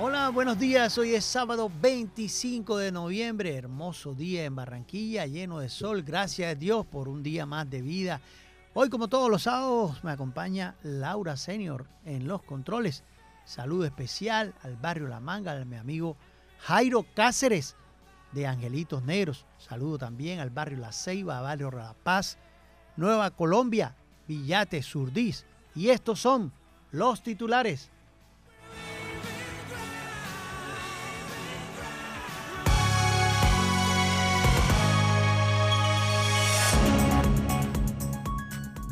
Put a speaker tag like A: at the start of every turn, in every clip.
A: Hola, buenos días. Hoy es sábado 25 de noviembre, hermoso día en Barranquilla, lleno de sol. Gracias a Dios por un día más de vida. Hoy, como todos los sábados, me acompaña Laura Senior en los controles. Saludo especial al barrio La Manga, a mi amigo Jairo Cáceres de Angelitos Negros. Saludo también al barrio La Ceiba, barrio La Paz, Nueva Colombia, Villate, Surdís. Y estos son los titulares.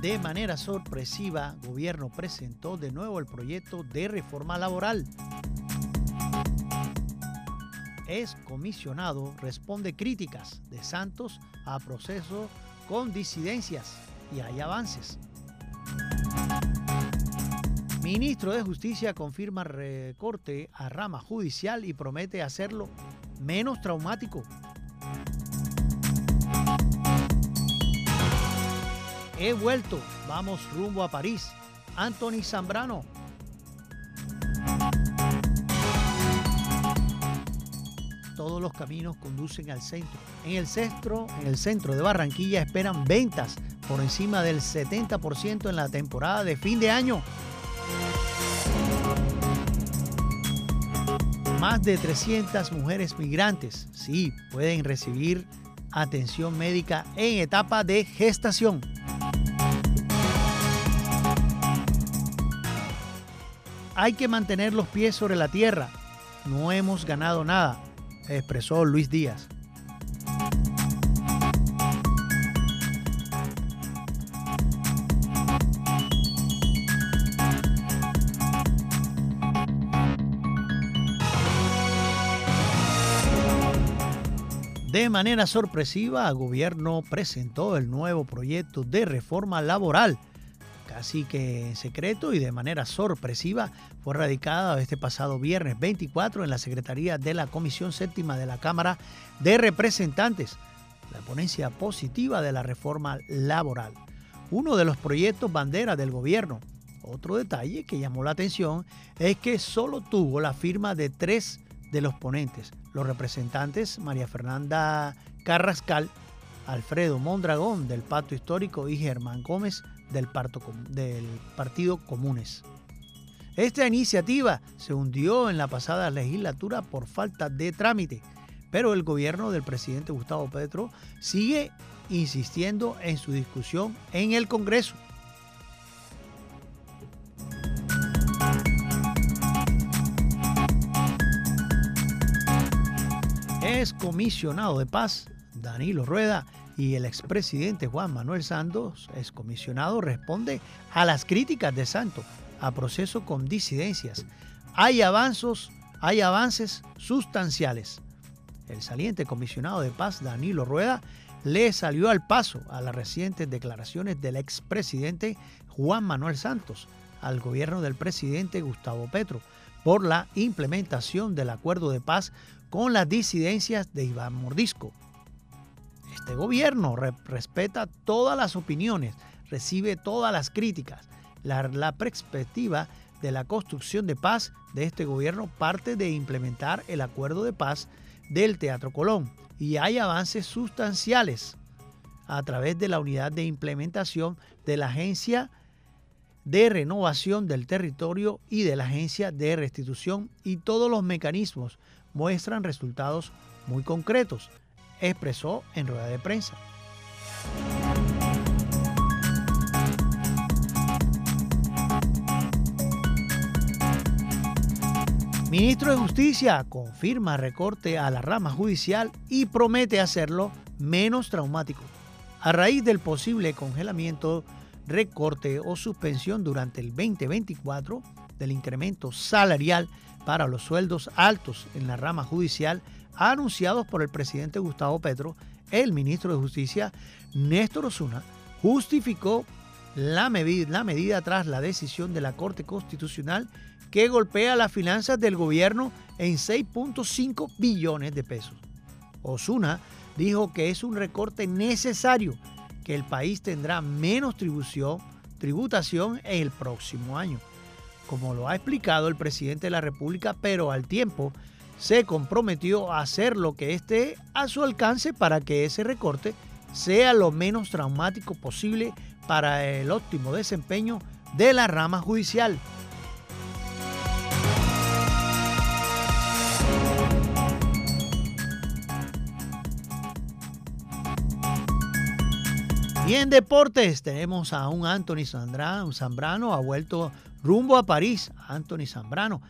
A: De manera sorpresiva, gobierno presentó de nuevo el proyecto de reforma laboral. Es comisionado responde críticas de Santos a proceso con disidencias y hay avances. Ministro de Justicia confirma recorte a rama judicial y promete hacerlo menos traumático. He vuelto, vamos rumbo a París. Anthony Zambrano. Todos los caminos conducen al centro. En el centro, en el centro de Barranquilla esperan ventas por encima del 70% en la temporada de fin de año. Más de 300 mujeres migrantes, sí, pueden recibir atención médica en etapa de gestación. Hay que mantener los pies sobre la tierra. No hemos ganado nada, expresó Luis Díaz. De manera sorpresiva, el gobierno presentó el nuevo proyecto de reforma laboral Así que en secreto y de manera sorpresiva fue radicada este pasado viernes 24 en la Secretaría de la Comisión Séptima de la Cámara de Representantes, la ponencia positiva de la reforma laboral. Uno de los proyectos bandera del gobierno. Otro detalle que llamó la atención es que solo tuvo la firma de tres de los ponentes, los representantes María Fernanda Carrascal, Alfredo Mondragón del Pacto Histórico y Germán Gómez del, Partido Comunes. Esta iniciativa se hundió en la pasada legislatura por falta de trámite, pero el gobierno del presidente Gustavo Petro sigue insistiendo en su discusión en el Congreso. Es comisionado de paz Danilo Rueda y el expresidente Juan Manuel Santos, excomisionado, responde a las críticas de Santos a proceso con disidencias. Hay avances, hay avances sustanciales. El saliente comisionado de paz Danilo Rueda le salió al paso a las recientes declaraciones del expresidente Juan Manuel Santos al gobierno del presidente Gustavo Petro por la implementación del acuerdo de paz con las disidencias de Iván Mordisco. Este gobierno respeta todas las opiniones, recibe todas las críticas. La, perspectiva de la construcción de paz de este gobierno parte de implementar el acuerdo de paz del Teatro Colón y hay avances sustanciales a través de la unidad de implementación de la Agencia de Renovación del Territorio y de la Agencia de Restitución y todos los mecanismos muestran resultados muy concretos expresó en rueda de prensa. Ministro de Justicia confirma recorte a la rama judicial y promete hacerlo menos traumático. A raíz del posible congelamiento, recorte o suspensión durante el 2024 del incremento salarial para los sueldos altos en la rama judicial, anunciados por el presidente Gustavo Petro, el ministro de Justicia, Néstor Osuna, justificó la medida, tras la decisión de la Corte Constitucional que golpea las finanzas del gobierno en 6.5 billones de pesos. Osuna dijo que es un recorte necesario, que el país tendrá menos tributación en el próximo año. como lo ha explicado el presidente de la República, pero al tiempo se comprometió a hacer lo que esté a su alcance para que ese recorte sea lo menos traumático posible para el óptimo desempeño de la rama judicial. Y en deportes tenemos a un Anthony Zambrano, ha vuelto rumbo a París. Anthony Zambrano,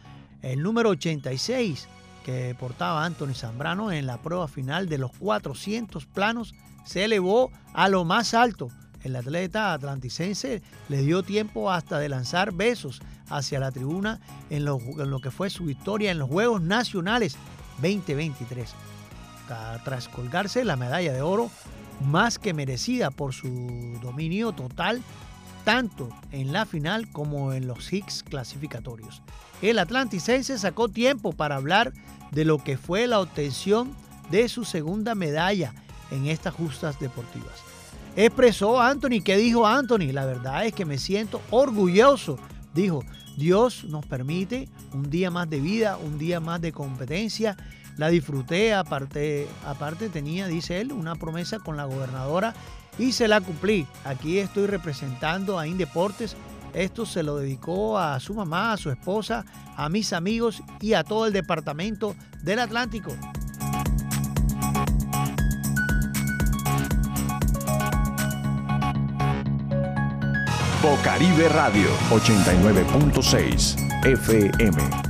A: el número 86 que portaba Anthony Zambrano en la prueba final de los 400 planos se elevó a lo más alto. El atleta atlanticense le dio tiempo hasta de lanzar besos hacia la tribuna en lo, que fue su victoria en los Juegos Nacionales 2023. Tras colgarse la medalla de oro, más que merecida por su dominio total, tanto en la final como en los Hicks clasificatorios. El atlanticense sacó tiempo para hablar de lo que fue la obtención de su segunda medalla en estas justas deportivas. Expresó Anthony, ¿qué dijo Anthony? La verdad es que me siento orgulloso. Dijo, Dios nos permite un día más de vida, un día más de competencia la disfruté, aparte, aparte tenía, dice él, una promesa con la gobernadora y se la cumplí. Aquí estoy representando a Indeportes. Esto se lo dedicó a su mamá, a su esposa, a mis amigos y a todo el departamento del Atlántico.
B: Bocaribe Radio 89.6 FM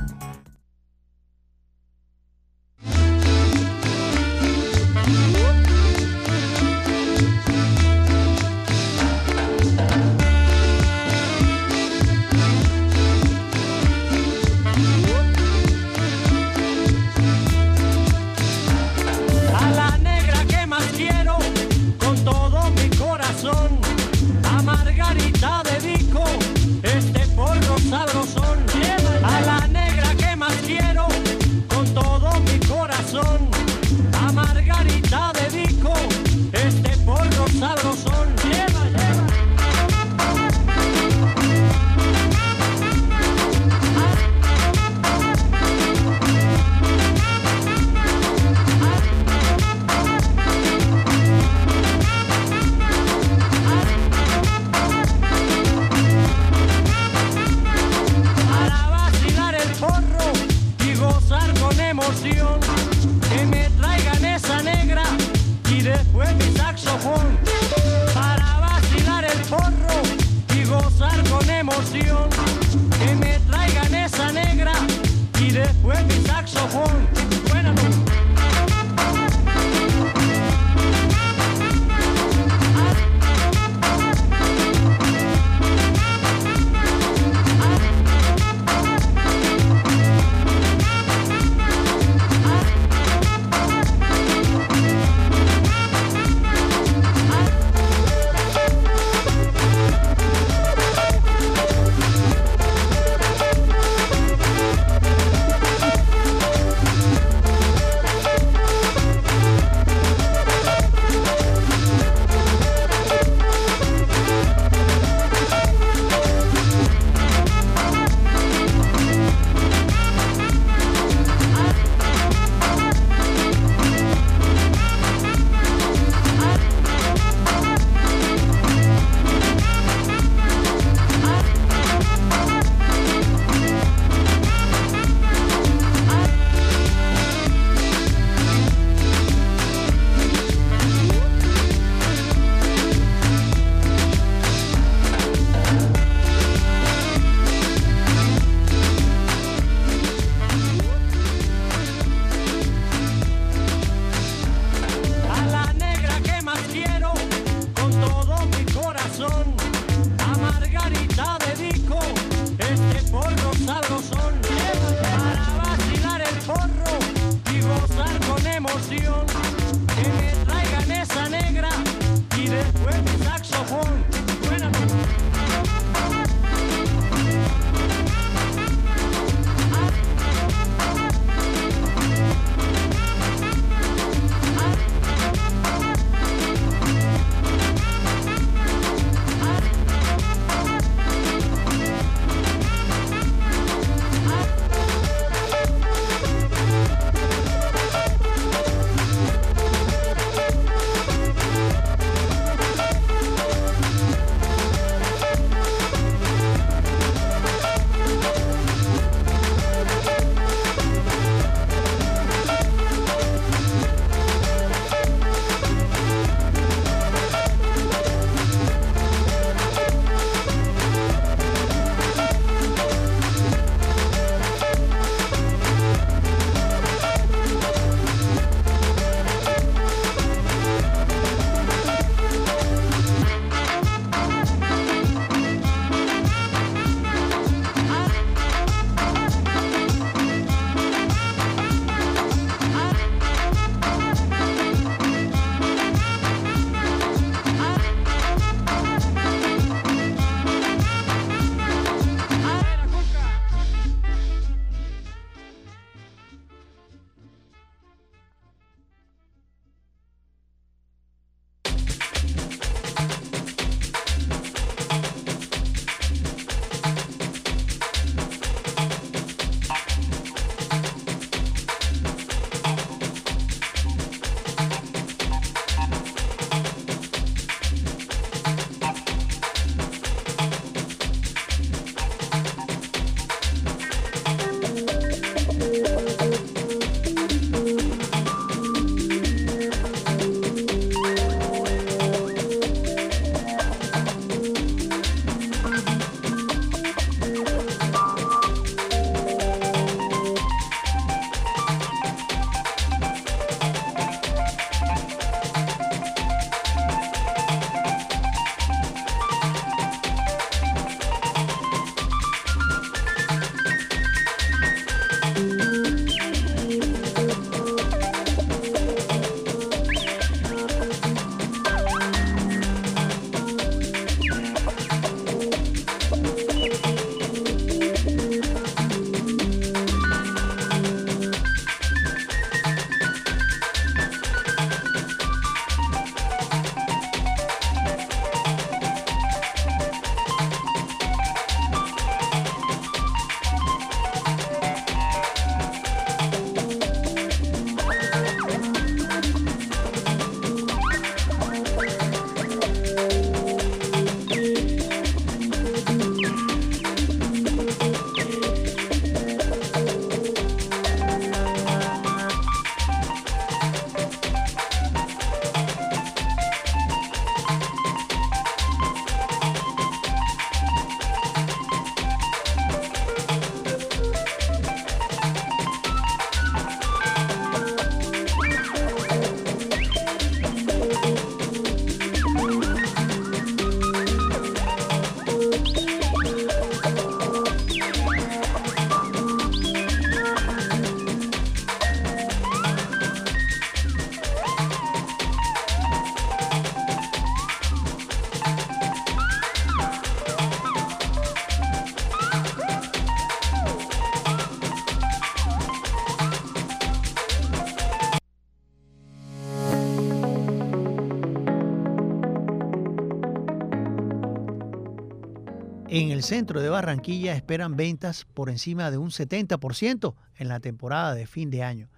A: En el centro de Barranquilla esperan ventas por encima de un 70% en la temporada de fin de año.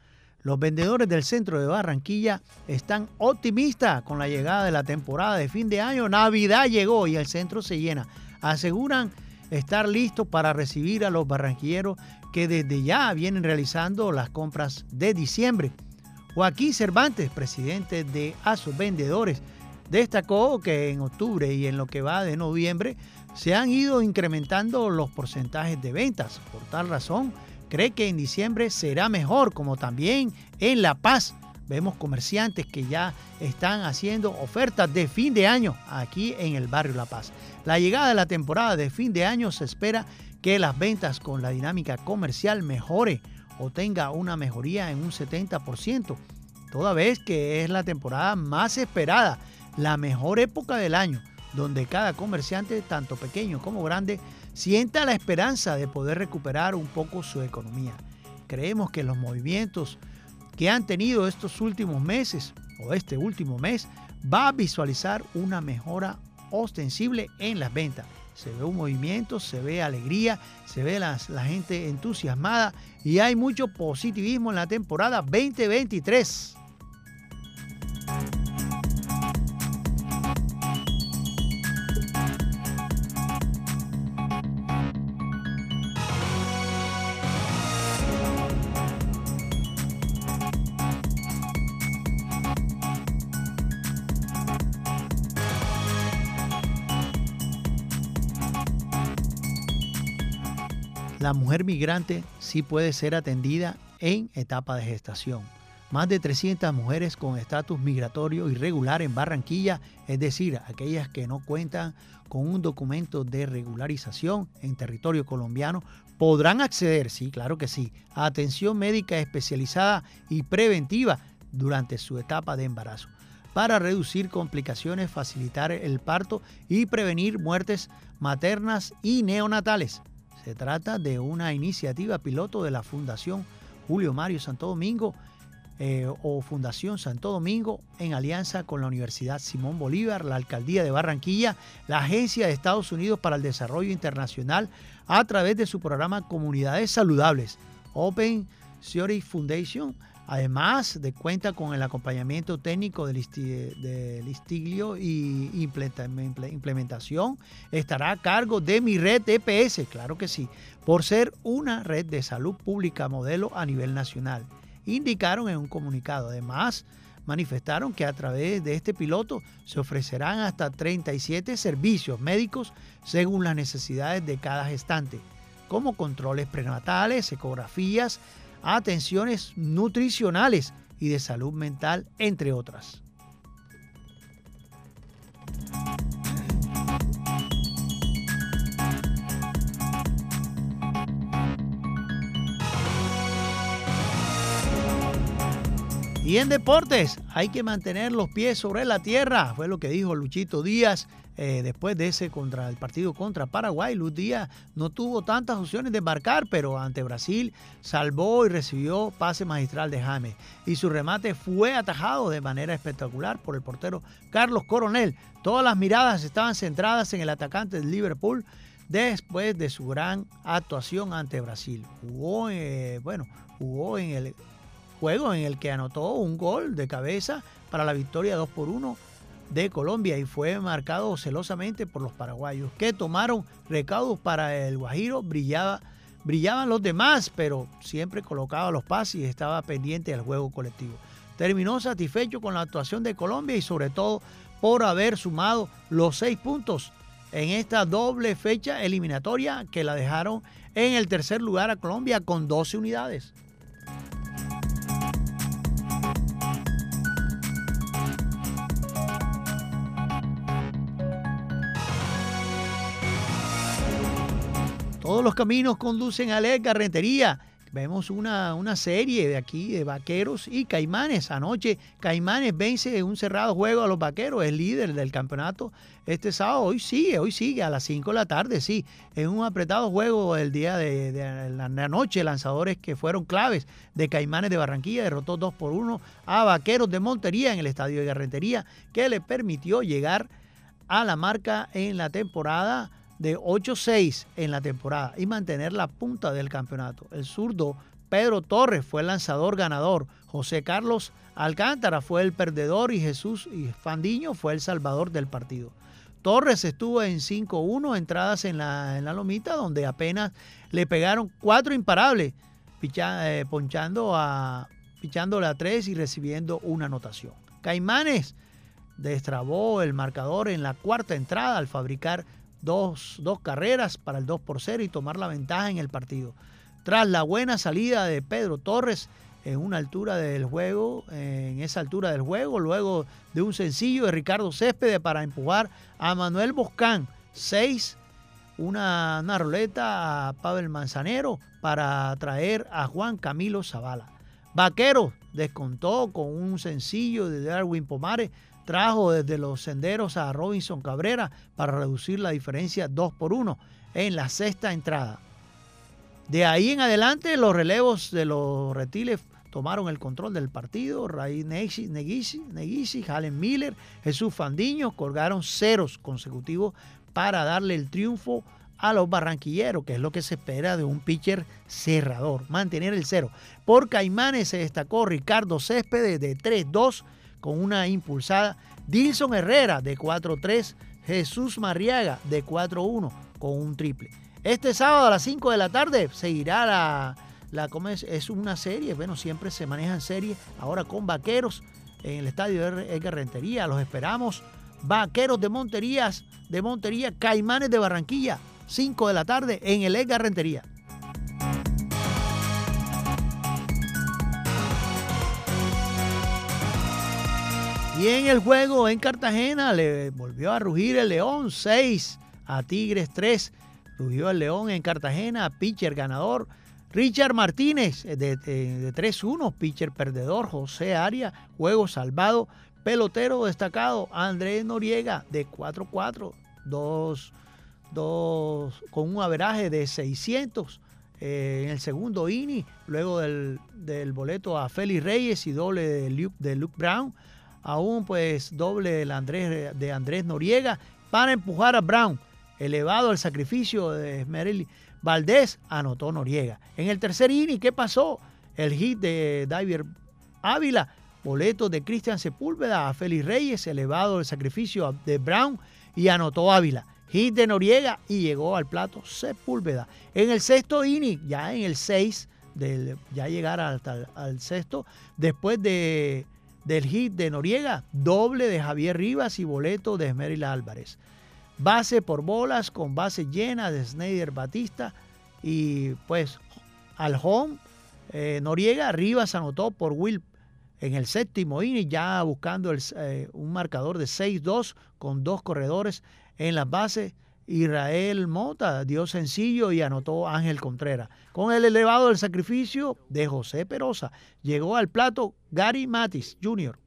A: Los vendedores del centro de Barranquilla están optimistas con la llegada de la temporada de fin de año. Navidad llegó y el centro se llena. Aseguran estar listos para recibir a los barranquilleros que desde ya vienen realizando las compras de diciembre. Joaquín Cervantes, presidente de ASO Vendedores, destacó que en octubre y en lo que va de noviembre se han ido incrementando los porcentajes de ventas. Por tal razón, cree que en diciembre será mejor, como también en La Paz. Vemos comerciantes que ya están haciendo ofertas de fin de año aquí en el barrio La Paz. La llegada de la temporada de fin de año se espera que las ventas con la dinámica comercial mejore o tenga una mejoría en un 70%, toda vez que es la temporada más esperada, la mejor época del año, donde cada comerciante, tanto pequeño como grande, sienta la esperanza de poder recuperar un poco su economía. Creemos que los movimientos que han tenido estos últimos meses o este último mes va a visualizar una mejora ostensible en las ventas se ve un movimiento, se ve alegría, se ve la gente entusiasmada y hay mucho positivismo en la temporada 2023. La mujer migrante sí puede ser atendida en etapa de gestación. Más de 300 mujeres con estatus migratorio irregular en Barranquilla, es decir, aquellas que no cuentan con un documento de regularización en territorio colombiano, podrán acceder, sí, claro que sí, a atención médica especializada y preventiva durante su etapa de embarazo para reducir complicaciones, facilitar el parto y prevenir muertes maternas y neonatales. Se trata de una iniciativa piloto de la Fundación Julio Mario Santo Domingo eh, o Fundación Santo Domingo en alianza con la Universidad Simón Bolívar, la Alcaldía de Barranquilla, la Agencia de Estados Unidos para el Desarrollo Internacional a través de su programa Comunidades Saludables, Open Theory Foundation, Además de cuenta con el acompañamiento técnico del, listiglio y implementación, estará a cargo de mi red EPS, claro que sí, por ser una red de salud pública modelo a nivel nacional. Indicaron en un comunicado. Además, manifestaron que a través de este piloto se ofrecerán hasta 37 servicios médicos según las necesidades de cada gestante, como controles prenatales, ecografías, atenciones nutricionales y de salud mental, entre otras. Y en deportes hay que mantener los pies sobre la tierra, fue lo que dijo Luchito Díaz eh, después de ese contra el partido contra Paraguay. Luz Díaz no tuvo tantas opciones de marcar, pero ante Brasil salvó y recibió pase magistral de James. Y su remate fue atajado de manera espectacular por el portero Carlos Coronel. Todas las miradas estaban centradas en el atacante del Liverpool después de su gran actuación ante Brasil. Jugó, eh, bueno, jugó en el juego en el que anotó un gol de cabeza para la victoria 2 por 1 de Colombia y fue marcado celosamente por los paraguayos que tomaron recaudos para el Guajiro. Brillaba, brillaban los demás, pero siempre colocaba los pases y estaba pendiente del juego colectivo. Terminó satisfecho con la actuación de Colombia y sobre todo por haber sumado los seis puntos en esta doble fecha eliminatoria que la dejaron en el tercer lugar a Colombia con 12 unidades. Todos los caminos conducen a la Carretería. Vemos una, una, serie de aquí de vaqueros y caimanes. Anoche Caimanes vence un cerrado juego a los vaqueros, es líder del campeonato este sábado. Hoy sigue, hoy sigue a las 5 de la tarde, sí. En un apretado juego el día de, la, noche, lanzadores que fueron claves de Caimanes de Barranquilla derrotó 2 por 1 a Vaqueros de Montería en el estadio de Carretería, que le permitió llegar a la marca en la temporada de 8-6 en la temporada y mantener la punta del campeonato. El zurdo Pedro Torres fue el lanzador ganador, José Carlos Alcántara fue el perdedor y Jesús Fandiño fue el salvador del partido. Torres estuvo en 5-1 entradas en la, en la lomita, donde apenas le pegaron cuatro imparables, eh, ponchando a, pichándole a tres y recibiendo una anotación. Caimanes destrabó el marcador en la cuarta entrada al fabricar dos, dos carreras para el 2 por 0 y tomar la ventaja en el partido. Tras la buena salida de Pedro Torres, en una altura del juego, en esa altura del juego, luego de un sencillo de Ricardo Céspedes para empujar a Manuel Boscán, 6, una, una roleta a Pavel Manzanero para traer a Juan Camilo Zavala. Vaquero descontó con un sencillo de Darwin Pomares, trajo desde los senderos a Robinson Cabrera para reducir la diferencia 2 por 1 en la sexta entrada. De ahí en adelante, los relevos de los reptiles tomaron el control del partido. Raí Neguisi, Halen Miller, Jesús Fandiño colgaron ceros consecutivos para darle el triunfo a los barranquilleros, que es lo que se espera de un pitcher cerrador, mantener el cero. Por Caimanes se destacó Ricardo Céspedes de 3-2 con una impulsada, Dilson Herrera de 4-3, Jesús Marriaga de 4-1 con un triple. Este sábado a las 5 de la tarde seguirá la, la es, es una serie, bueno, siempre se manejan series, ahora con vaqueros en el estadio Edgar Rentería, los esperamos. Vaqueros de Monterías, de Montería, Caimanes de Barranquilla, 5 de la tarde en el Edgar Rentería. Y en el juego en Cartagena le volvió a rugir el León 6 a Tigres 3. Rugió el León en Cartagena, pitcher ganador. Richard Martínez de, de, 3-1, pitcher perdedor. José Aria, juego salvado. Pelotero destacado. Andrés Noriega de 4-4, dos, con un averaje de 600 eh, en el segundo inning. Luego del, boleto a Félix Reyes y doble de Luke, de Luke Brown aún pues doble del Andrés, de Andrés Noriega para empujar a Brown. Elevado el sacrificio de Esmeril Valdés, anotó Noriega. En el tercer inning, ¿qué pasó? El hit de David Ávila, boleto de Cristian Sepúlveda a Félix Reyes, elevado el sacrificio de Brown y anotó Ávila. Hit de Noriega y llegó al plato Sepúlveda. En el sexto inning, ya en el 6, ya llegar hasta al sexto, después de del hit de Noriega, doble de Javier Rivas y boleto de Esmeril Álvarez. Base por bolas con base llena de Snyder Batista y pues al home eh, Noriega, Rivas anotó por Will en el séptimo inning ya buscando eh, un marcador de 6-2 con dos corredores en las bases Israel Mota dio sencillo y anotó Ángel Contreras. Con el elevado del sacrificio de José Perosa, llegó al plato Gary Matis Jr.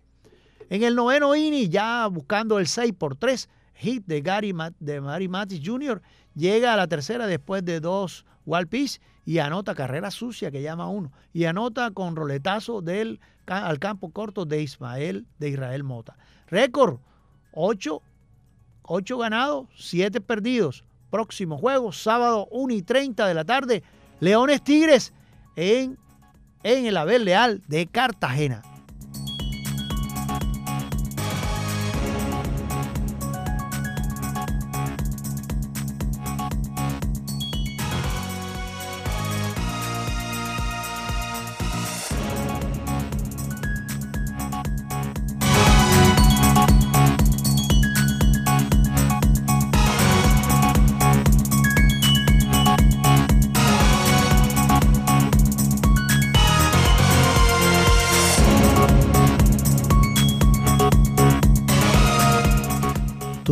A: En el noveno inning, ya buscando el 6 por 3, hit de Gary, de Matis Jr., llega a la tercera después de dos walpis y anota carrera sucia que llama uno. Y anota con roletazo del, al campo corto de Ismael de Israel Mota. Récord 8 8 ganados, 7 perdidos. Próximo juego, sábado 1 y 30 de la tarde, Leones Tigres en, en el Abel Leal de Cartagena.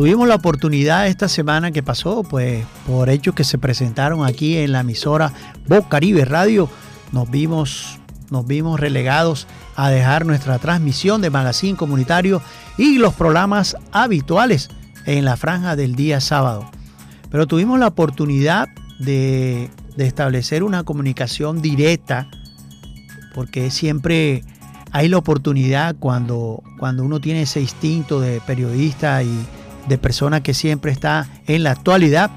A: Tuvimos la oportunidad esta semana que pasó, pues por hechos que se presentaron aquí en la emisora Voz Caribe Radio, nos vimos, nos vimos relegados a dejar nuestra transmisión de magazine comunitario y los programas habituales en la franja del día sábado. Pero tuvimos la oportunidad de, establecer una comunicación directa, porque siempre hay la oportunidad cuando, cuando uno tiene ese instinto de periodista y de persona que siempre está en la actualidad,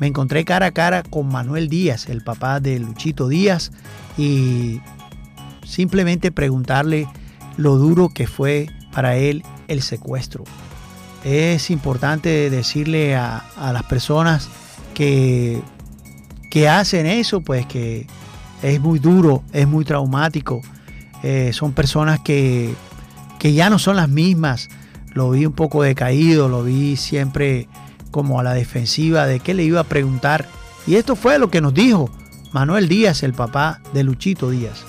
A: me encontré cara a cara con Manuel Díaz, el papá de Luchito Díaz, y simplemente preguntarle lo duro que fue para él el secuestro. Es importante decirle a, las personas que, que hacen eso, pues que es muy duro, es muy traumático. Eh, son personas que, que ya no son las mismas. Lo vi un poco decaído, lo vi siempre como a la defensiva de qué le iba a preguntar. Y esto fue lo que nos dijo Manuel Díaz, el papá de Luchito Díaz.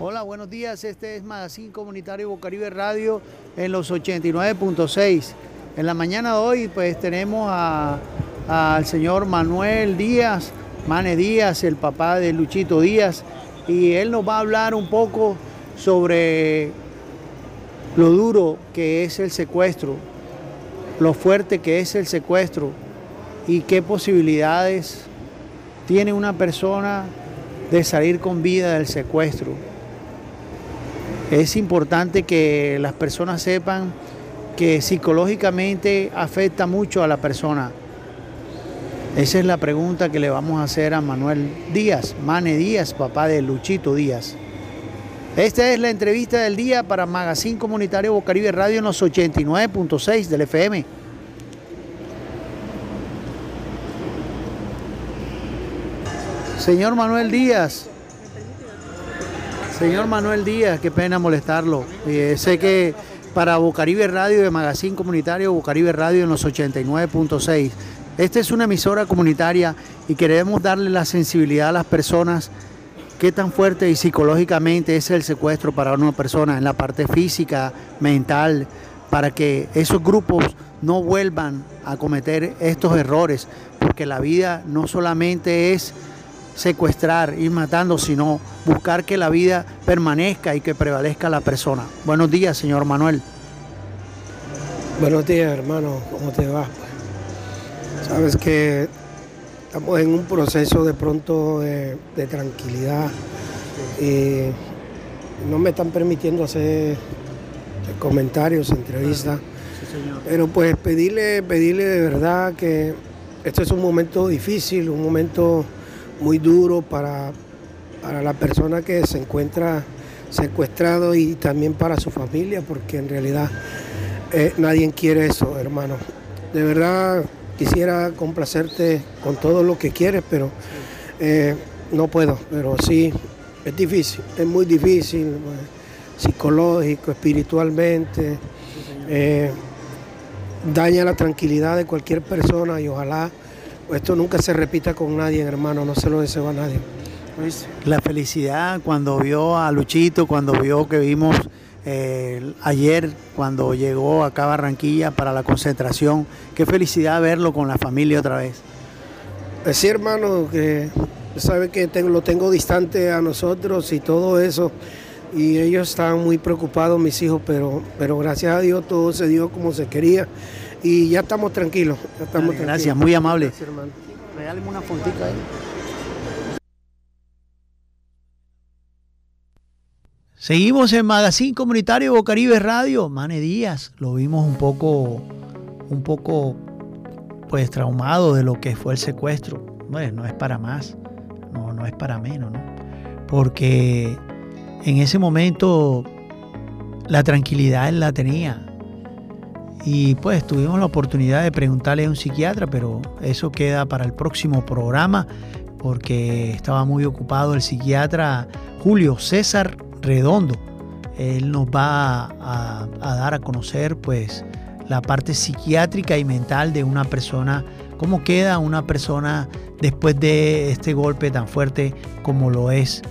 A: Hola, buenos días. Este es Magazine Comunitario Bocaribe Radio en los 89.6. En la mañana de hoy, pues tenemos al señor Manuel Díaz, Mane Díaz, el papá de Luchito Díaz, y él nos va a hablar un poco sobre lo duro que es el secuestro, lo fuerte que es el secuestro y qué posibilidades tiene una persona de salir con vida del secuestro. Es importante que las personas sepan que psicológicamente afecta mucho a la persona. Esa es la pregunta que le vamos a hacer a Manuel Díaz, Mane Díaz, papá de Luchito Díaz. Esta es la entrevista del día para Magazine Comunitario Bocaribe Radio en los 89.6 del FM. Señor Manuel Díaz, Señor Manuel Díaz, qué pena molestarlo. Eh, sé que para Bocaribe Radio de Magazine Comunitario, Bocaribe Radio en los 89.6. Esta es una emisora comunitaria y queremos darle la sensibilidad a las personas qué tan fuerte y psicológicamente es el secuestro para una persona en la parte física, mental, para que esos grupos no vuelvan a cometer estos errores, porque la vida no solamente es secuestrar, ir matando, sino buscar que la vida permanezca y que prevalezca la persona. Buenos días, señor Manuel.
C: Buenos días, hermano. ¿Cómo te va? Sabes que estamos en un proceso de pronto de, tranquilidad y no me están permitiendo hacer comentarios, entrevistas. Pero pues pedirle, pedirle de verdad que esto es un momento difícil, un momento muy duro para, para la persona que se encuentra secuestrado y también para su familia, porque en realidad eh, nadie quiere eso, hermano. De verdad quisiera complacerte con todo lo que quieres, pero eh, no puedo. Pero sí, es difícil, es muy difícil, pues, psicológico, espiritualmente. Eh, daña la tranquilidad de cualquier persona y ojalá esto nunca se repita con nadie, hermano, no se lo deseo a nadie.
A: La felicidad cuando vio a Luchito, cuando vio que vimos eh, ayer, cuando llegó acá a Barranquilla para la concentración, qué felicidad verlo con la familia otra vez.
C: Pues sí, hermano, que sabe que lo tengo distante a nosotros y todo eso. Y ellos estaban muy preocupados, mis hijos, pero, pero gracias a Dios todo se dio como se quería y ya estamos tranquilos. estamos
A: Gracias, muy amable.
C: Gracias, una fontita ahí.
A: Seguimos en Magazine Comunitario Bocaribe Radio. Mane Díaz, lo vimos un poco, un poco, pues traumado de lo que fue el secuestro. Bueno, no es para más, no, no es para menos, ¿no? Porque en ese momento la tranquilidad él la tenía. Y pues tuvimos la oportunidad de preguntarle a un psiquiatra, pero eso queda para el próximo programa porque estaba muy ocupado el psiquiatra Julio César Redondo. Él nos va a, dar a conocer pues la parte psiquiátrica y mental de una persona, cómo queda una persona después de este golpe tan fuerte como lo es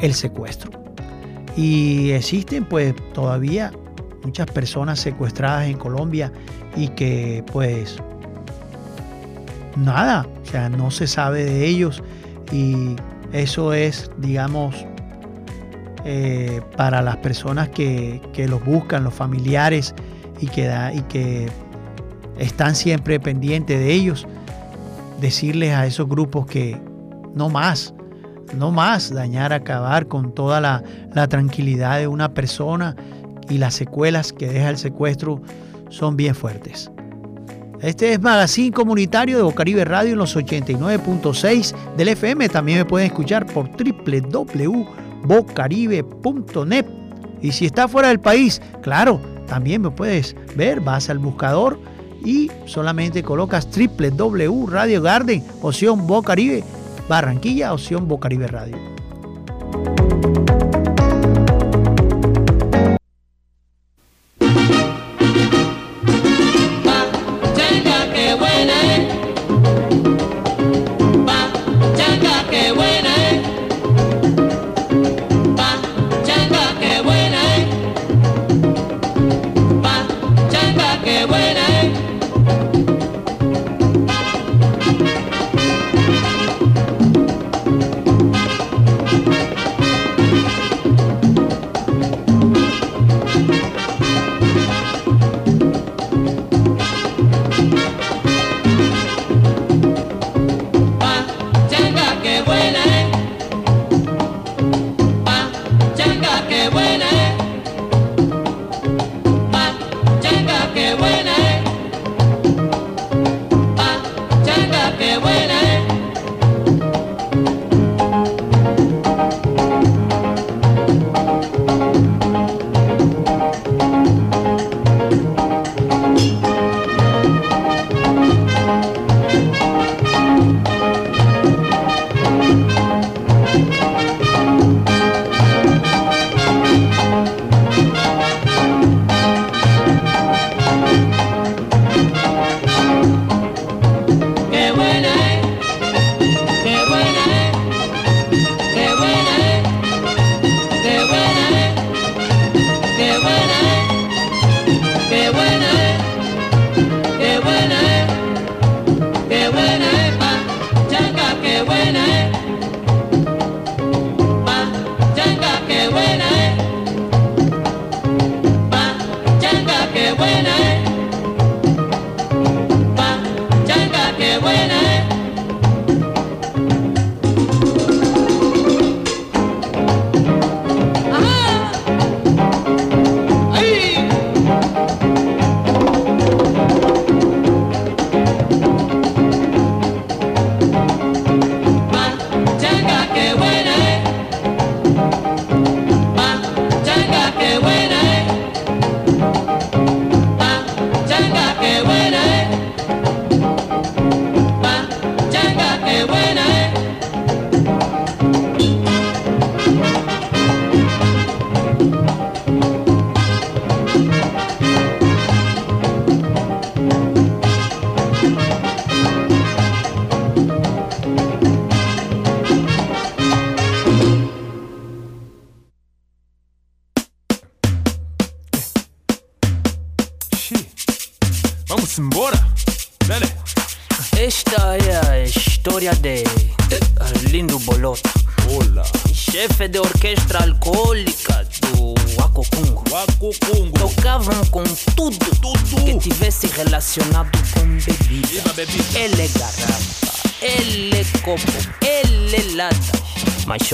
A: el secuestro. Y existen pues todavía muchas personas secuestradas en Colombia y que pues nada, o sea, no se sabe de ellos y eso es, digamos, eh, para las personas que, los buscan, los familiares y que, están siempre pendientes de ellos, decirles a esos grupos que no más, no más dañar, acabar con toda la, tranquilidad de una persona y las secuelas que deja el secuestro son bien fuertes. Este es Magazine Comunitario de Bocaribe Radio en los 89.6 del FM. También me pueden escuchar por www.bocaribe.net. Y si está fuera del país, claro, también me puedes ver, vas al buscador y solamente colocas www Radio Garden, opción Bocaribe, Barranquilla, opción Bocaribe Radio.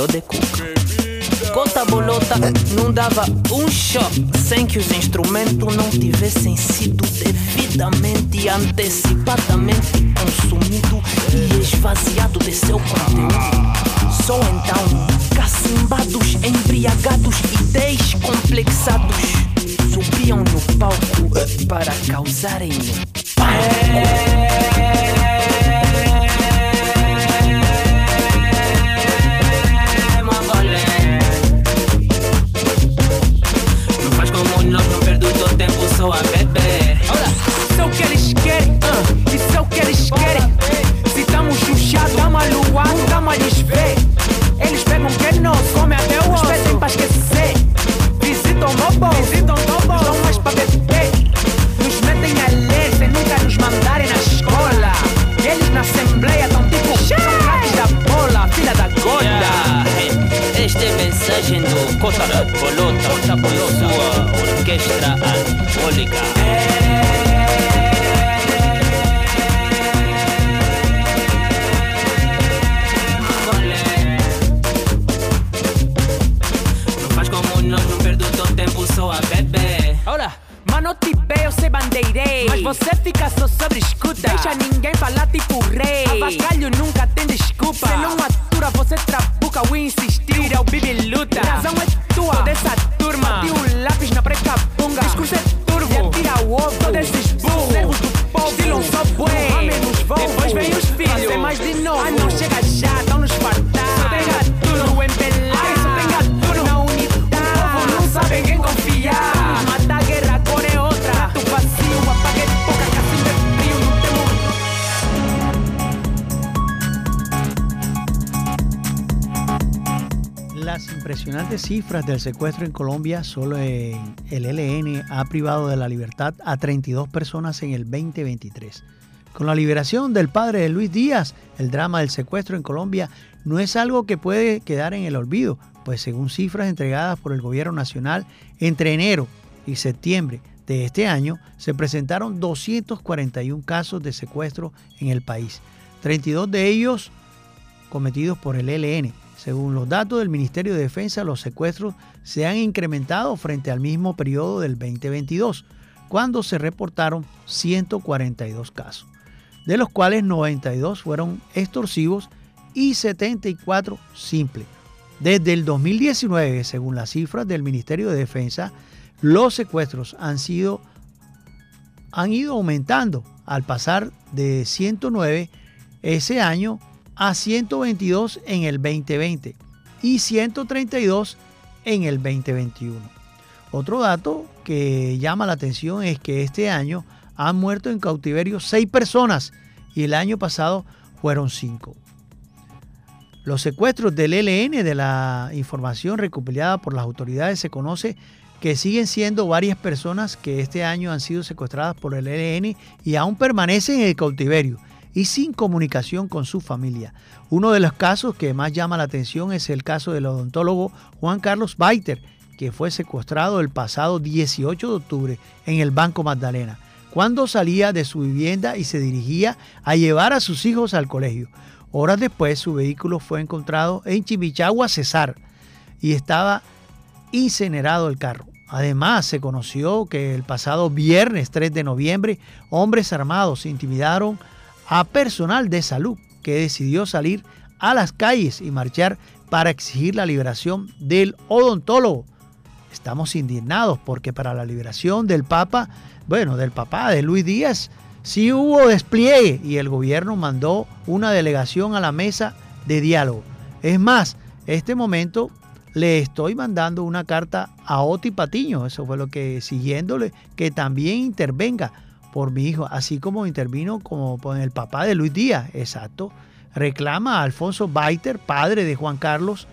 D: Show de cuca. Conta bolota não dava um choque sem que os instrumentos não tivessem sido devidamente, antecipadamente nos então, mais. Nos
E: metem a nunca nos mandarem na escola. Eles na assembleia tão tipo craques da bola, filha da gorda.
D: É mensagem do sua orquestra alcoólica. É. você fica só sobre escuta. Deixa ninguém falar tipo rei. Avascalho nunca tem desculpa. Você não atura, você trabuca o
A: insistente. Cifras del secuestro en Colombia, solo el LN ha privado de la libertad a 32 personas en el 2023. Con la liberación del padre de Luis Díaz, el drama del secuestro en Colombia no es algo que puede quedar en el olvido, pues según cifras entregadas por el gobierno nacional, entre enero y septiembre de este año se presentaron 241 casos de secuestro en el país, 32 de ellos cometidos por el ELN. Según los datos del Ministerio de Defensa, los secuestros se han incrementado frente al mismo periodo del 2022, cuando se reportaron 142 casos, de los cuales 92 fueron extorsivos y 74 simples. Desde el 2019, según las cifras del Ministerio de Defensa, los secuestros han sido han ido aumentando al pasar de 109 ese año a 122 en el 2020 y 132 en el 2021. Otro dato que llama la atención es que este año han muerto en cautiverio 6 personas y el año pasado fueron 5. Los secuestros del ELN de la información recopilada por las autoridades se conoce que siguen siendo varias personas que este año han sido secuestradas por el ELN y aún permanecen en el cautiverio y sin comunicación con su familia. Uno de los casos que más llama la atención es el caso del odontólogo Juan Carlos Baiter, que fue secuestrado el pasado 18 de octubre en el Banco Magdalena, cuando salía de su vivienda y se dirigía a llevar a sus hijos al colegio. Horas después su vehículo fue encontrado en Chimichagua, Cesar, y estaba incinerado el carro. Además, se conoció que el pasado viernes 3 de noviembre, hombres armados intimidaron a personal de salud que decidió salir a las calles y marchar para exigir la liberación del odontólogo. Estamos indignados porque para la liberación del Papa, bueno, del papá de Luis Díaz, sí hubo despliegue y el gobierno mandó una delegación a la mesa de diálogo. Es más, este momento le estoy mandando una carta a Oti Patiño, eso fue lo que siguiéndole, que también intervenga por mi hijo, así como intervino como con el papá de Luis Díaz, exacto. Reclama a Alfonso Baiter, padre de Juan Carlos,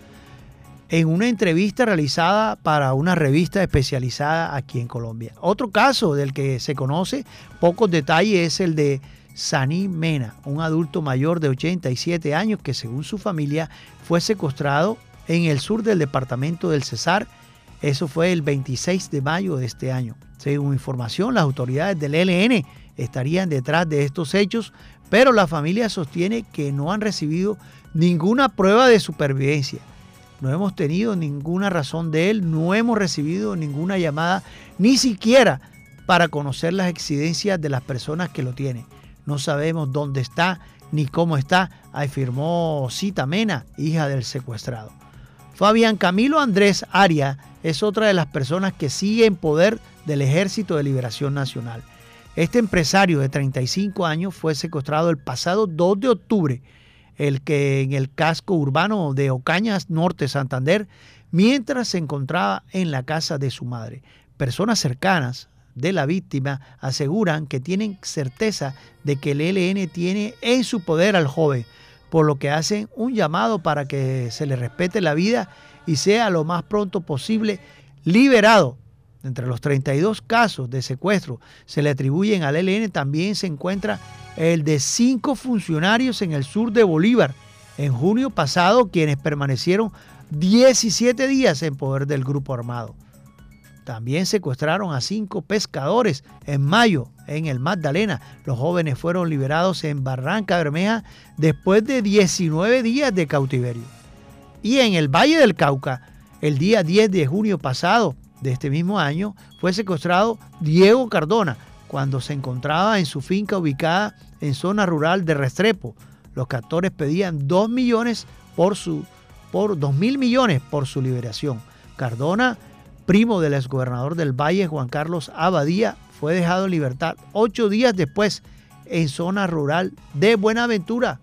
A: en una entrevista realizada para una revista especializada aquí en Colombia. Otro caso del que se conoce pocos detalles es el de Saní Mena, un adulto mayor de 87 años que según su familia fue secuestrado en el sur del departamento del Cesar. Eso fue el 26 de mayo de este año. Según información, las autoridades del ELN estarían detrás de estos hechos, pero la familia sostiene que no han recibido ninguna prueba de supervivencia. No hemos tenido ninguna razón de él, no hemos recibido ninguna llamada, ni siquiera para conocer las exidencias de las personas que lo tienen. No sabemos dónde está ni cómo está, afirmó Cita Mena, hija del secuestrado. Fabián Camilo Andrés Aria es otra de las personas que sigue en poder del Ejército de Liberación Nacional. Este empresario de 35 años fue secuestrado el pasado 2 de octubre, el que en el casco urbano de Ocañas Norte, Santander, mientras se encontraba en la casa de su madre. Personas cercanas de la víctima aseguran que tienen certeza de que el ELN tiene en su poder al joven, por lo que hacen un llamado para que se le respete la vida y sea lo más pronto posible liberado. Entre los 32 casos de secuestro se le atribuyen al ELN también se encuentra el de cinco funcionarios en el sur de Bolívar en junio pasado, quienes permanecieron 17 días en poder del grupo armado. También secuestraron a cinco pescadores en mayo en el Magdalena. Los jóvenes fueron liberados en Barranca Bermeja después de 19 días de cautiverio. Y en el Valle del Cauca, el día 10 de junio pasado de este mismo año, fue secuestrado Diego Cardona, cuando se encontraba en su finca ubicada en zona rural de Restrepo. Los captores pedían 2 millones por su por 2 mil millones por su liberación. Cardona, primo del exgobernador del Valle, Juan Carlos Abadía, fue dejado en libertad ocho días después en zona rural de Buenaventura.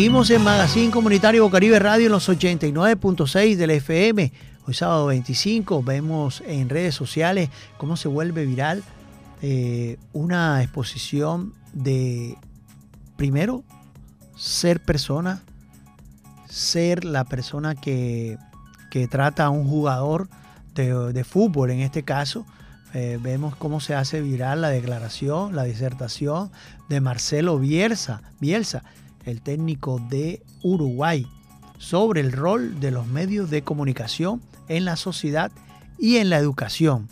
A: Seguimos en Magazine Comunitario Bocaribe Radio en los 89.6 del FM. Hoy sábado 25 vemos en redes sociales cómo se vuelve viral eh, una exposición de, primero, ser persona, ser la persona que, que trata a un jugador de, fútbol en este caso. Eh, vemos cómo se hace viral la declaración, la disertación de Marcelo Bielsa, Bielsa el técnico de Uruguay, sobre el rol de los medios de comunicación en la sociedad y en la educación.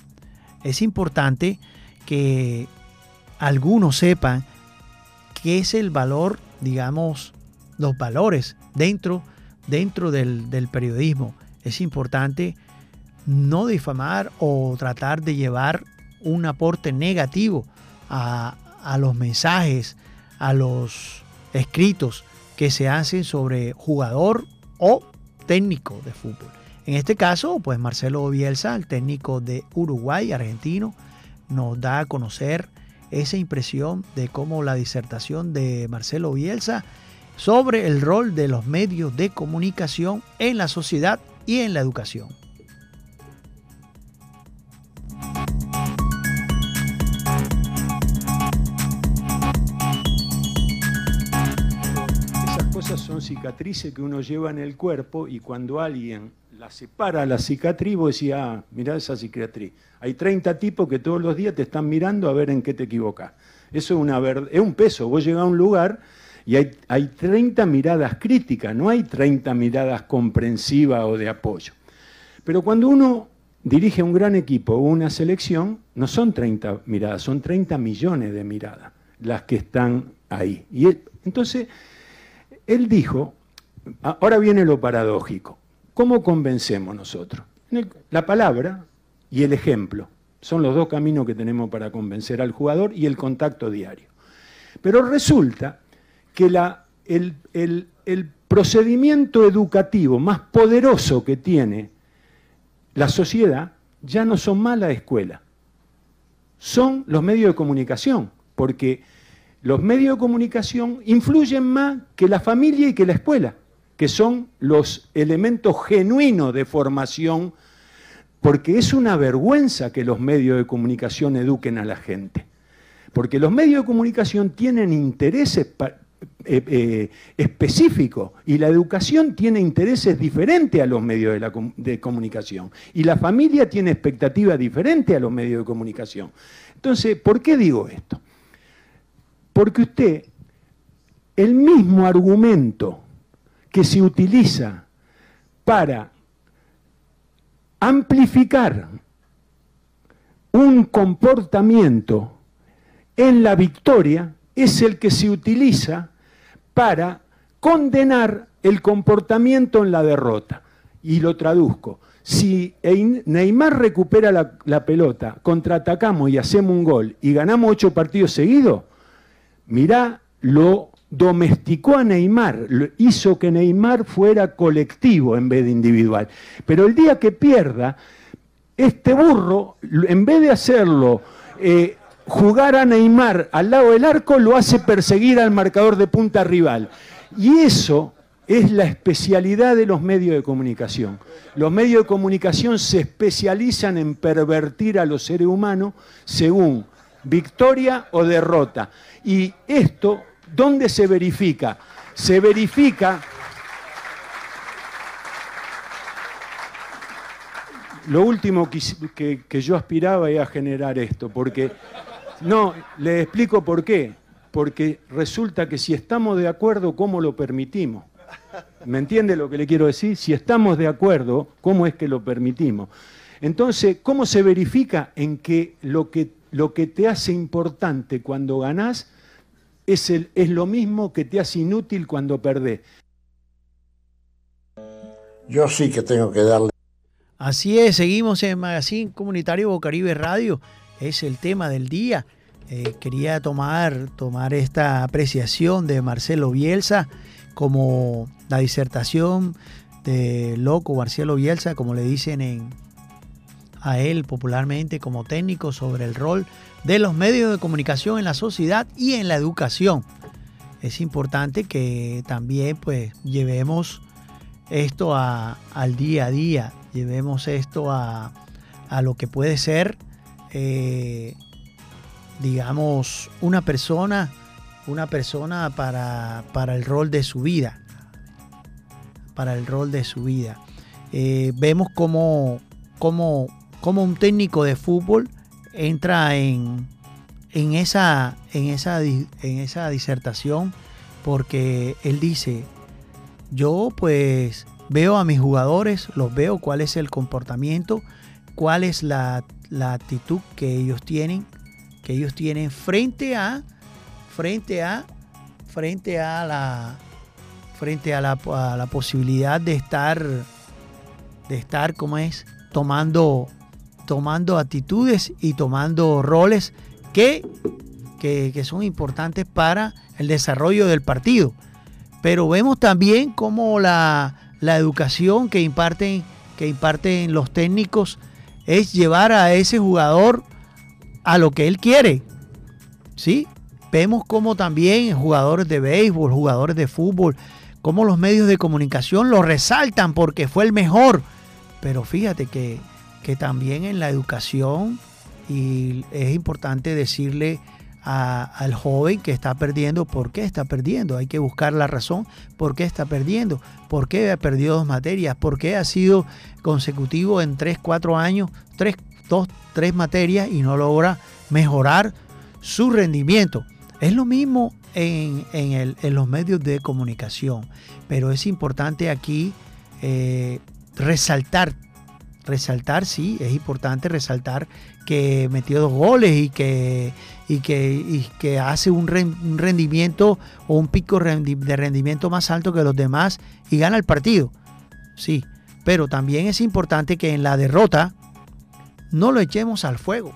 A: Es importante que algunos sepan qué es el valor, digamos, los valores dentro, dentro del, periodismo. Es importante no difamar o tratar de llevar un aporte negativo a, a los mensajes, a los escritos que se hacen sobre jugador o técnico de fútbol. En este caso, pues Marcelo Bielsa, el técnico de Uruguay, argentino, nos da a conocer esa impresión de cómo la disertación de Marcelo Bielsa sobre el rol de los medios de comunicación en la sociedad y en la educación.
F: Son cicatrices que uno lleva en el cuerpo y cuando alguien la separa la cicatriz, vos decís, ah, mirá esa cicatriz. Hay 30 tipos que todos los días te están mirando a ver en qué te equivocas. Eso es, una es un peso. Vos llegás a un lugar y hay, hay 30 miradas críticas, no hay 30 miradas comprensivas o de apoyo. Pero cuando uno dirige un gran equipo o una selección, no son 30 miradas, son 30 millones de miradas las que están ahí. Y entonces él dijo, ahora viene lo paradójico, ¿cómo convencemos nosotros? La palabra y el ejemplo son los dos caminos que tenemos para convencer al jugador y el contacto diario. Pero resulta que el, el procedimiento educativo más poderoso que tiene la sociedad ya no son más la escuela, son los medios de comunicación, porque los medios de comunicación influyen más que la familia y que la escuela, que son los elementos genuinos de formación, porque es una vergüenza que los medios de comunicación eduquen a la gente. Porque los medios de comunicación tienen intereses eh, eh, específicos y la educación tiene intereses diferentes a los medios de, de comunicación y la familia tiene expectativas diferentes a los medios de comunicación. Entonces, ¿por qué digo esto? Porque usted, el mismo argumento que se utiliza para amplificar un comportamiento en la victoria es el que se utiliza para condenar el comportamiento en la derrota. Y lo traduzco. Si Neymar recupera la, pelota, contraatacamos y hacemos un gol y ganamos ocho partidos seguidos, mirá, lo domesticó a Neymar, hizo que Neymar fuera colectivo en vez de individual. Pero el día que pierda, este burro, en vez de hacerlo eh, jugar a Neymar al lado del arco, lo hace perseguir al marcador de punta rival. Y eso es la especialidad de los medios de comunicación. Los medios de comunicación se especializan en pervertir a los seres humanos según victoria o derrota. Y esto, ¿dónde se verifica? Se verifica... Lo último que, yo aspiraba era generar esto, porque... No, le explico por qué. Porque resulta que si estamos de acuerdo, ¿cómo lo permitimos? ¿Me entiende lo que le quiero decir? Si estamos de acuerdo, ¿cómo es que lo permitimos? Entonces, ¿cómo se verifica en que lo que lo que te hace importante cuando ganás es, el, es lo mismo que te hace inútil cuando perdés?
G: Yo sí que tengo que darle
A: Así es, seguimos en Magazine Comunitario Bocaribe Radio. Es el tema del día. Eh, quería tomar, tomar esta apreciación de Marcelo Bielsa como la disertación de loco Marcelo Bielsa, como le dicen en, a él popularmente como técnico sobre el rol de los medios de comunicación en la sociedad y en la educación. Es importante que también pues llevemos esto a- al día a día, llevemos esto a, a lo que puede ser, eh, digamos, una persona, una persona para, para el rol de su vida, para el rol de su vida. Eh, vemos como, como, como un técnico de fútbol entra en, en, esa, en, esa, en esa disertación porque él dice, yo pues veo a mis jugadores, los veo cuál es el comportamiento, cuál es la, la actitud que ellos tienen, que ellos tienen frente a, frente a, frente a la, frente a la, la posibilidad de estar, de estar, como es, tomando, tomando actitudes y tomando roles que, que, son importantes para el desarrollo del partido pero vemos también cómo la, la educación que imparten, que imparten los técnicos es llevar a ese jugador a lo que él quiere. ¿Sí? Vemos como también jugadores de béisbol, jugadores de fútbol, como los medios de comunicación lo resaltan porque fue el mejor. Pero fíjate que, que también en la educación, y es importante decirle al joven que está perdiendo, ¿por qué está perdiendo? Hay que buscar la razón, ¿por qué está perdiendo? ¿Por qué ha perdido dos materias? ¿Por qué ha sido consecutivo en 3, 4 años, 3, 2, 3 materias y no logra mejorar su rendimiento? Es lo mismo en, en el- en los medios de comunicación, pero es importante aquí eh, resaltar resaltar, sí, es importante resaltar que metió dos goles y que, y que, y que hace un, ren- un rendimiento o un pico de rendimiento más alto que los demás y gana el partido. Sí, pero también es importante que en la derrota no lo echemos al fuego.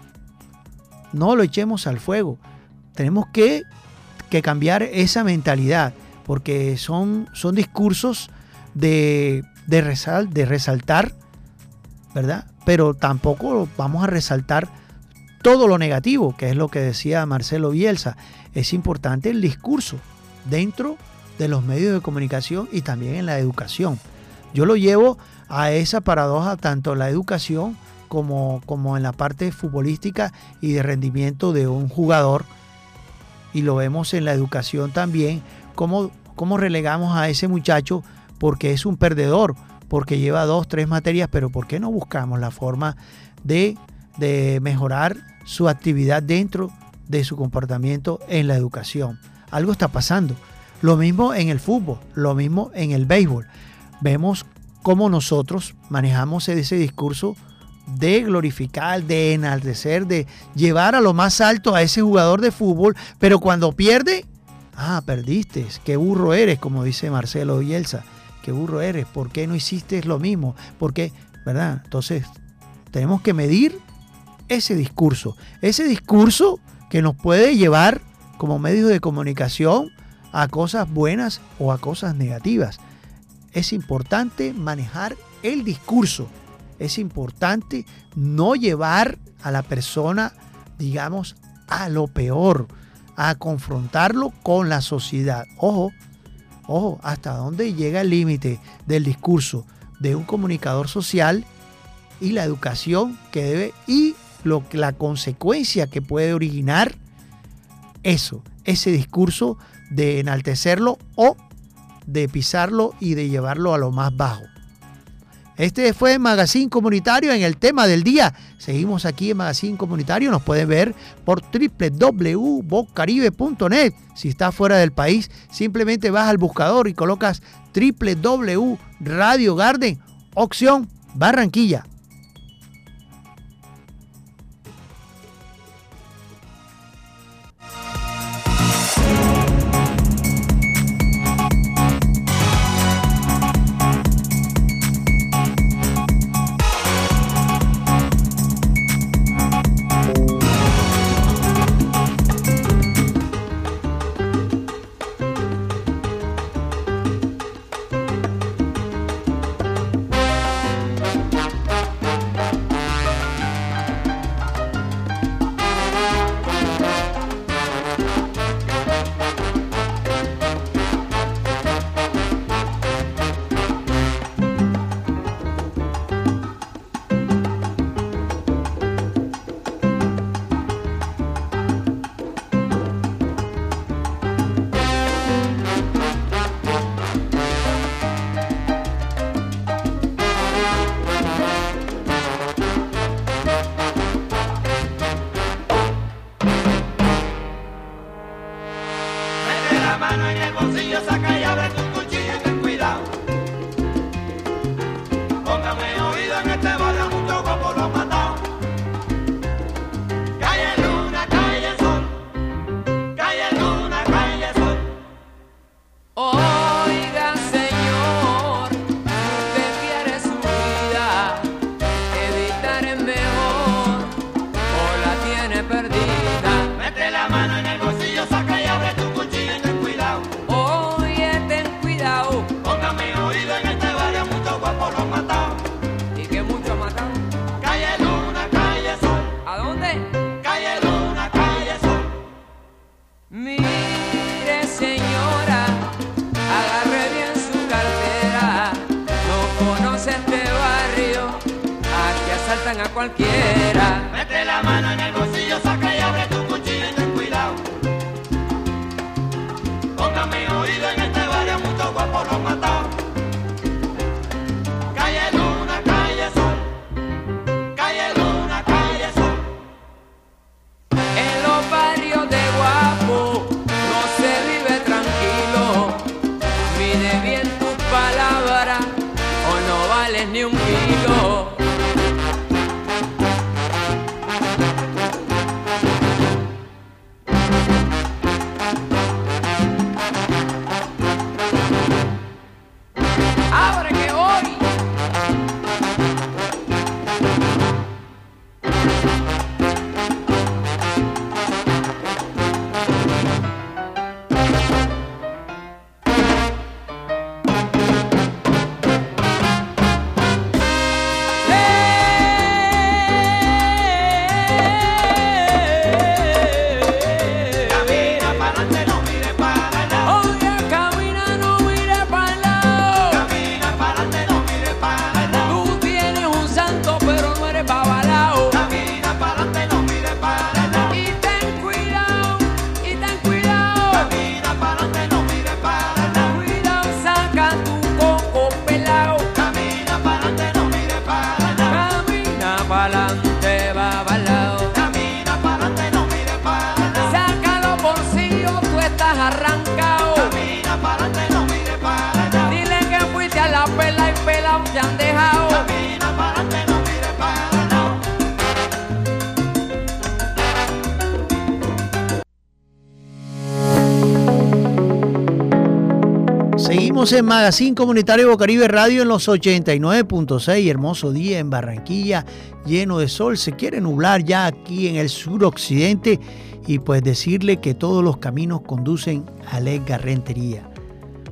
A: No lo echemos al fuego. Tenemos que, que cambiar esa mentalidad porque son, son discursos de, de, resal- de resaltar Pero tampoco vamos a resaltar todo lo negativo, que es lo que decía Marcelo Bielsa. Es importante el discurso dentro de los medios de comunicación y también en la educación. Yo lo llevo a esa paradoja tanto en la educación como, en la parte futbolística y de rendimiento de un jugador. Y lo vemos en la educación también, cómo relegamos a ese muchacho porque es un perdedor, porque lleva dos, tres materias, pero ¿por qué no buscamos la forma de, de mejorar su actividad dentro de su comportamiento en la educación? Algo está pasando. Lo mismo en el fútbol, lo mismo en el béisbol. Vemos cómo nosotros manejamos ese discurso de glorificar, de enaltecer, de llevar a lo más alto a ese jugador de fútbol, pero cuando pierde, ah, perdiste, qué burro eres, como dice Marcelo Bielsa, qué burro eres, ¿por qué no hiciste lo mismo? ¿Por qué? ¿Verdad? Entonces, tenemos que medir ese discurso, ese discurso que nos puede llevar como medios de comunicación a cosas buenas o a cosas negativas. Es importante manejar el discurso. Es importante no llevar a la persona, digamos, a lo peor, a confrontarlo con la sociedad. Ojo, ojo, hasta dónde llega el límite del discurso de un comunicador social y la educación que debe y lo, la consecuencia que puede originar eso, ese discurso de enaltecerlo o de pisarlo y de llevarlo a lo más bajo. Este fue Magazine Comunitario en el tema del día. Seguimos aquí en Magazine Comunitario. Nos pueden ver por www.bocaribe.net. Si estás fuera del país, simplemente vas al buscador y colocas www Radio Garden, opción Barranquilla. En Magazine Comunitario Bocaribe Radio en los 89.6. Hermoso día en Barranquilla, lleno de sol. Se quiere nublar ya aquí en el suroccidente y pues decirle que todos los caminos conducen a la Rentería.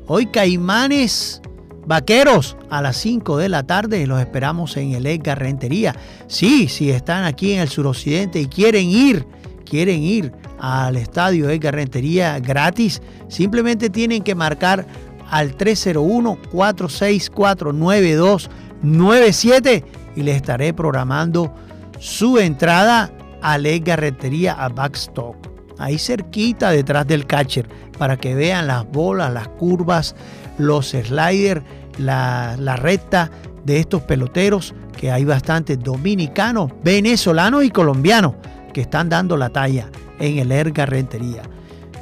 A: Hoy Caimanes Vaqueros a las 5 de la tarde los esperamos en el Edgar Rentería. Sí, si están aquí en el suroccidente y quieren ir, quieren ir al estadio Edgar Rentería gratis, simplemente tienen que marcar al 301-464-9297 y le estaré programando su entrada a la Garretería a Backstock. ahí cerquita detrás del catcher, para que vean las bolas, las curvas, los sliders, la, la recta de estos peloteros, que hay bastantes dominicanos, venezolanos y colombianos que están dando la talla en el Erga Rentería.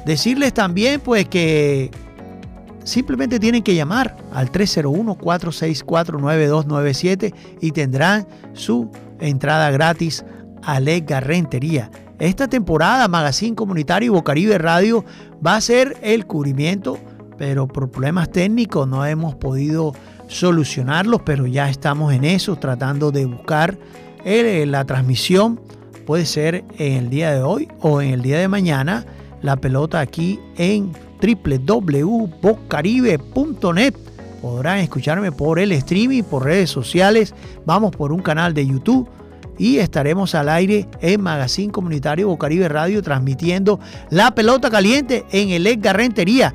A: Decirles también pues que simplemente tienen que llamar al 301-464-9297 y tendrán su entrada gratis a Erga Rentería. Esta temporada Magazine Comunitario y Bocaribe Radio va a ser el cubrimiento, pero por problemas técnicos no hemos podido solucionarlos, pero ya estamos en eso, tratando de buscar la transmisión. Puede ser en el día de hoy o en el día de mañana. La pelota aquí en www.bocaribe.net. Podrán escucharme por el streaming, por redes sociales. Vamos por un canal de YouTube y estaremos al aire en Magazine Comunitario Bocaribe Radio transmitiendo la pelota caliente en el Edgar Rentería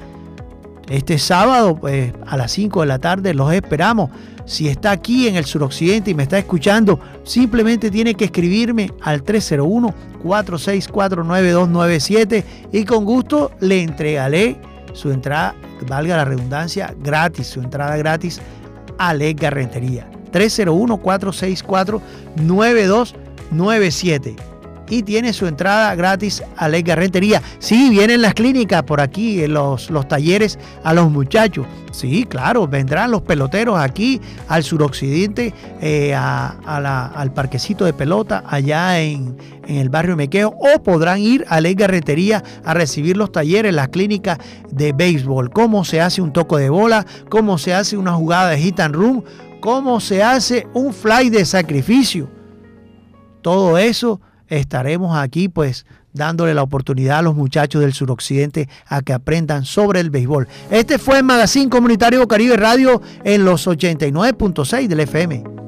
A: este sábado pues, a las 5 de la tarde los esperamos. Si está aquí en el suroccidente y me está escuchando, simplemente tiene que escribirme al 301-464-9297 y con gusto le entregaré su entrada, valga la redundancia, gratis, su entrada gratis a Lega Rentería. 301-464-9297 y tiene su entrada gratis a la Rentería. Sí, vienen las clínicas por aquí, los, los talleres a los muchachos. Sí, claro, vendrán los peloteros aquí al suroccidente, eh, al parquecito de pelota, allá en, el barrio Mequeo, o podrán ir a la Rentería a recibir los talleres, las clínicas de béisbol, cómo se hace un toco de bola, cómo se hace una jugada de hit and run, cómo se hace un fly de sacrificio. Todo eso estaremos aquí pues dándole la oportunidad a los muchachos del suroccidente a que aprendan sobre el béisbol. Este fue el Magazine Comunitario Caribe Radio en los 89.6 del FM.